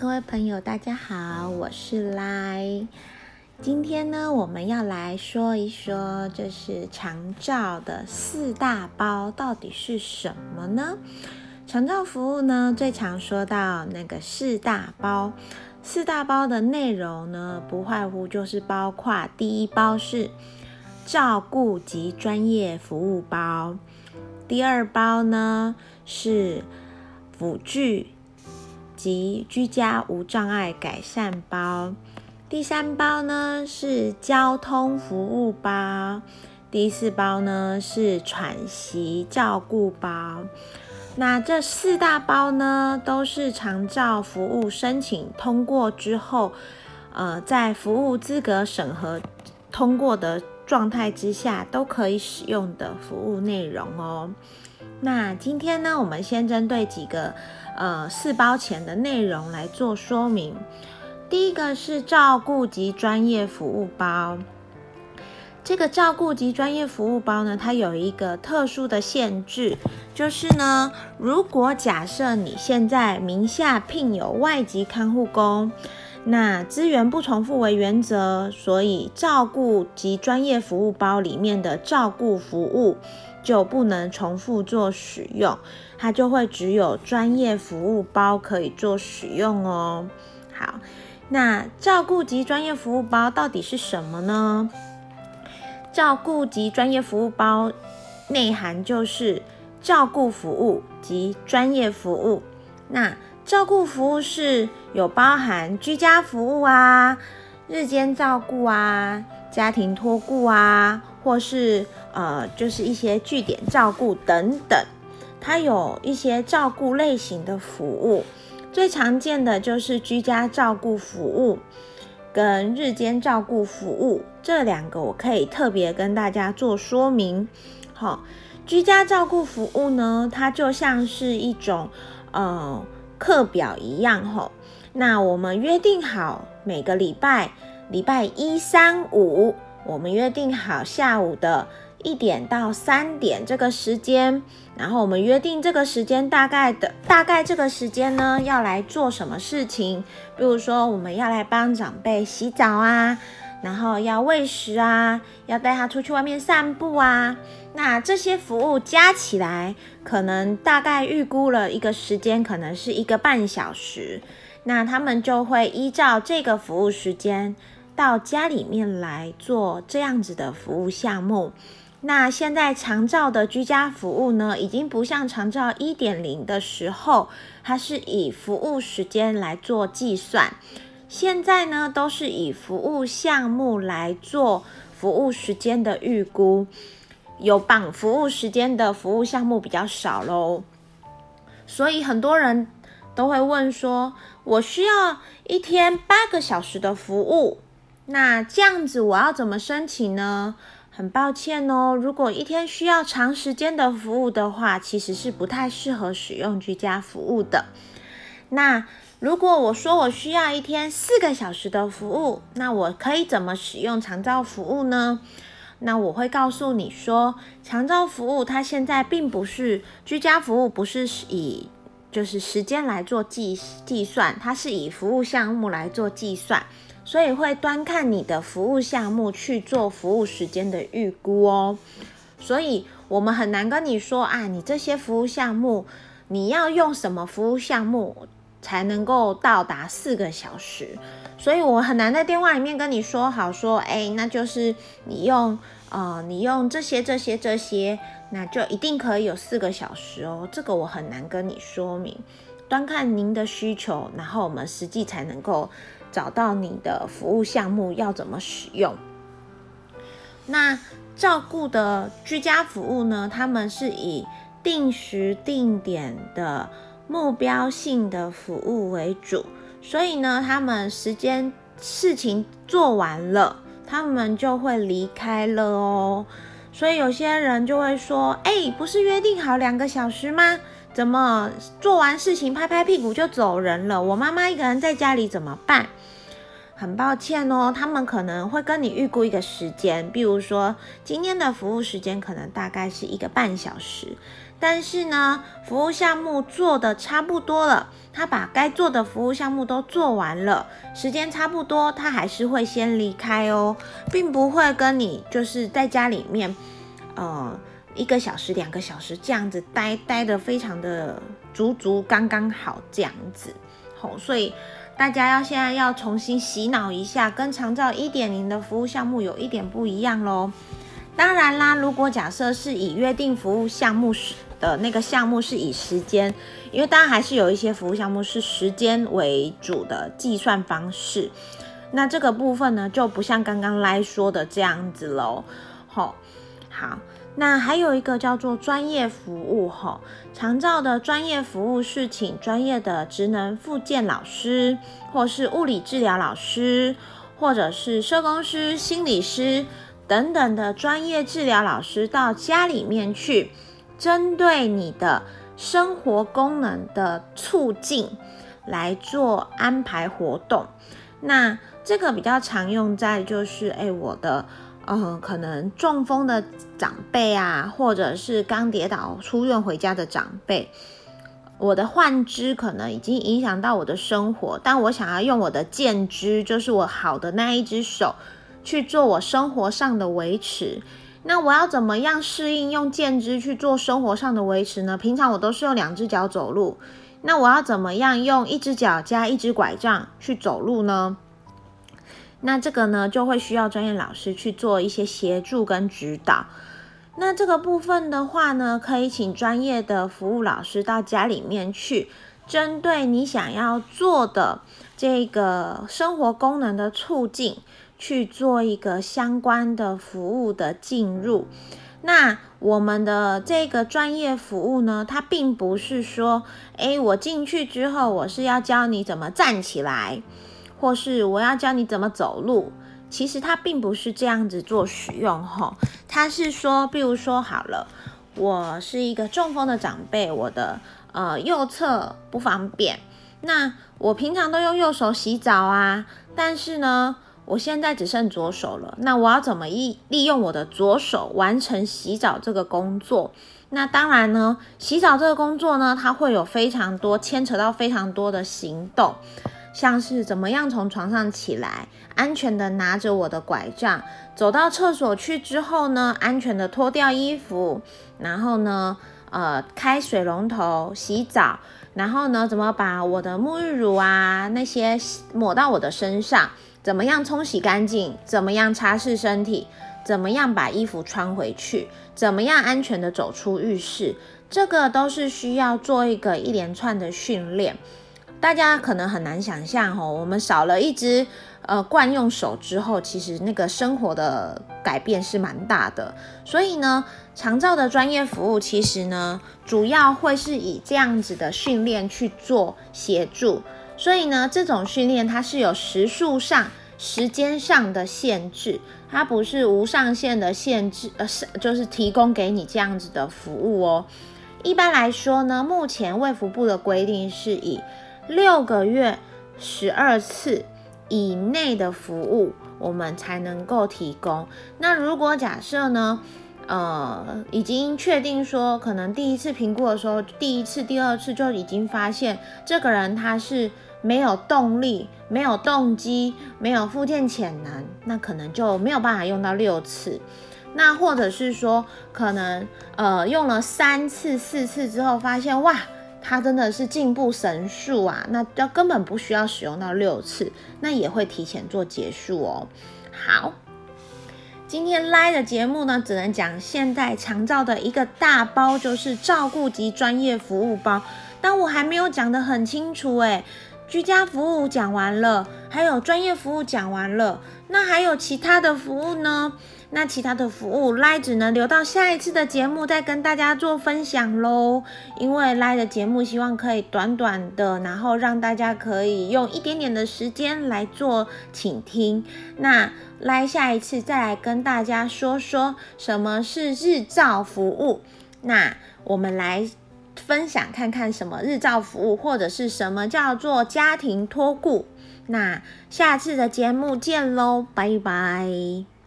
各位朋友，大家好，我是来。今天呢，我们要来说一说，就是长照的四大包到底是什么呢？长照服务呢，最常说到那个四大包。四大包的内容呢，不外乎就是包括第一包是照顾及专业服务包，第二包呢是辅具。及居家无障碍改善包，第三包呢是交通服务包，第四包呢是喘息照顾包。那这四大包呢，都是长照服务申请通过之后，呃，在服务资格审核通过的状态之下，都可以使用的服务内容哦。那今天呢，我们先针对几个。呃，四包钱的内容来做说明。第一个是照顾及专业服务包。这个照顾及专业服务包呢，它有一个特殊的限制，就是呢，如果假设你现在名下聘有外籍看护工，那资源不重复为原则，所以照顾及专业服务包里面的照顾服务。就不能重复做使用，它就会只有专业服务包可以做使用哦。好，那照顾及专业服务包到底是什么呢？照顾及专业服务包内涵就是照顾服务及专业服务。那照顾服务是有包含居家服务啊、日间照顾啊、家庭托顾啊。或是呃，就是一些据点照顾等等，它有一些照顾类型的服务，最常见的就是居家照顾服务跟日间照顾服务这两个，我可以特别跟大家做说明。好，居家照顾服务呢，它就像是一种呃课表一样，吼，那我们约定好每个礼拜礼拜一、三、五。我们约定好下午的一点到三点这个时间，然后我们约定这个时间大概的大概这个时间呢，要来做什么事情？比如说我们要来帮长辈洗澡啊，然后要喂食啊，要带他出去外面散步啊。那这些服务加起来，可能大概预估了一个时间，可能是一个半小时。那他们就会依照这个服务时间。到家里面来做这样子的服务项目。那现在长照的居家服务呢，已经不像长照一点零的时候，它是以服务时间来做计算。现在呢，都是以服务项目来做服务时间的预估。有绑服务时间的服务项目比较少喽，所以很多人都会问说：我需要一天八个小时的服务。那这样子我要怎么申请呢？很抱歉哦，如果一天需要长时间的服务的话，其实是不太适合使用居家服务的。那如果我说我需要一天四个小时的服务，那我可以怎么使用长照服务呢？那我会告诉你说，长照服务它现在并不是居家服务，不是以就是时间来做计计算，它是以服务项目来做计算。所以会端看你的服务项目去做服务时间的预估哦，所以我们很难跟你说啊，你这些服务项目你要用什么服务项目才能够到达四个小时，所以我很难在电话里面跟你说好说，哎，那就是你用呃，你用这些这些这些，那就一定可以有四个小时哦，这个我很难跟你说明，端看您的需求，然后我们实际才能够。找到你的服务项目要怎么使用？那照顾的居家服务呢？他们是以定时定点的目标性的服务为主，所以呢，他们时间事情做完了，他们就会离开了哦。所以有些人就会说：“哎，不是约定好两个小时吗？怎么做完事情拍拍屁股就走人了？我妈妈一个人在家里怎么办？”很抱歉哦，他们可能会跟你预估一个时间，比如说今天的服务时间可能大概是一个半小时，但是呢，服务项目做的差不多了，他把该做的服务项目都做完了，时间差不多，他还是会先离开哦，并不会跟你就是在家里面，呃，一个小时、两个小时这样子待待的非常的足足刚刚好这样子。好，所以大家要现在要重新洗脑一下，跟长照一点零的服务项目有一点不一样喽。当然啦，如果假设是以约定服务项目是。的那个项目是以时间，因为当然还是有一些服务项目是时间为主的计算方式。那这个部分呢，就不像刚刚来说的这样子喽。吼，好，那还有一个叫做专业服务。吼，长照的专业服务是请专业的职能复健老师，或是物理治疗老师，或者是社工师、心理师等等的专业治疗老师到家里面去。针对你的生活功能的促进来做安排活动，那这个比较常用在就是，哎，我的，呃，可能中风的长辈啊，或者是刚跌倒出院回家的长辈，我的患肢可能已经影响到我的生活，但我想要用我的健肢，就是我好的那一只手去做我生活上的维持。那我要怎么样适应用健肢去做生活上的维持呢？平常我都是用两只脚走路，那我要怎么样用一只脚加一只拐杖去走路呢？那这个呢就会需要专业老师去做一些协助跟指导。那这个部分的话呢，可以请专业的服务老师到家里面去，针对你想要做的这个生活功能的促进。去做一个相关的服务的进入，那我们的这个专业服务呢，它并不是说，诶，我进去之后我是要教你怎么站起来，或是我要教你怎么走路，其实它并不是这样子做使用吼，它是说，比如说好了，我是一个中风的长辈，我的呃右侧不方便，那我平常都用右手洗澡啊，但是呢。我现在只剩左手了，那我要怎么利利用我的左手完成洗澡这个工作？那当然呢，洗澡这个工作呢，它会有非常多牵扯到非常多的行动，像是怎么样从床上起来，安全的拿着我的拐杖走到厕所去之后呢，安全的脱掉衣服，然后呢，呃，开水龙头洗澡，然后呢，怎么把我的沐浴乳啊那些抹到我的身上。怎么样冲洗干净？怎么样擦拭身体？怎么样把衣服穿回去？怎么样安全的走出浴室？这个都是需要做一个一连串的训练。大家可能很难想象哦，我们少了一只呃惯用手之后，其实那个生活的改变是蛮大的。所以呢，长照的专业服务其实呢，主要会是以这样子的训练去做协助。所以呢，这种训练它是有时数上、时间上的限制，它不是无上限的限制，呃，是就是提供给你这样子的服务哦。一般来说呢，目前卫福部的规定是以六个月十二次以内的服务，我们才能够提供。那如果假设呢，呃，已经确定说，可能第一次评估的时候，第一次、第二次就已经发现这个人他是。没有动力，没有动机，没有附件潜能，那可能就没有办法用到六次。那或者是说，可能呃用了三次、四次之后，发现哇，它真的是进步神速啊，那要根本不需要使用到六次，那也会提前做结束哦。好，今天来的节目呢，只能讲现代长照的一个大包，就是照顾及专业服务包，但我还没有讲得很清楚诶。居家服务讲完了，还有专业服务讲完了，那还有其他的服务呢？那其他的服务赖只能留到下一次的节目再跟大家做分享喽。因为赖的节目希望可以短短的，然后让大家可以用一点点的时间来做倾听。那赖下一次再来跟大家说说什么是日照服务。那我们来。分享看看什么日照服务，或者是什么叫做家庭托顾。那下次的节目见喽，拜拜。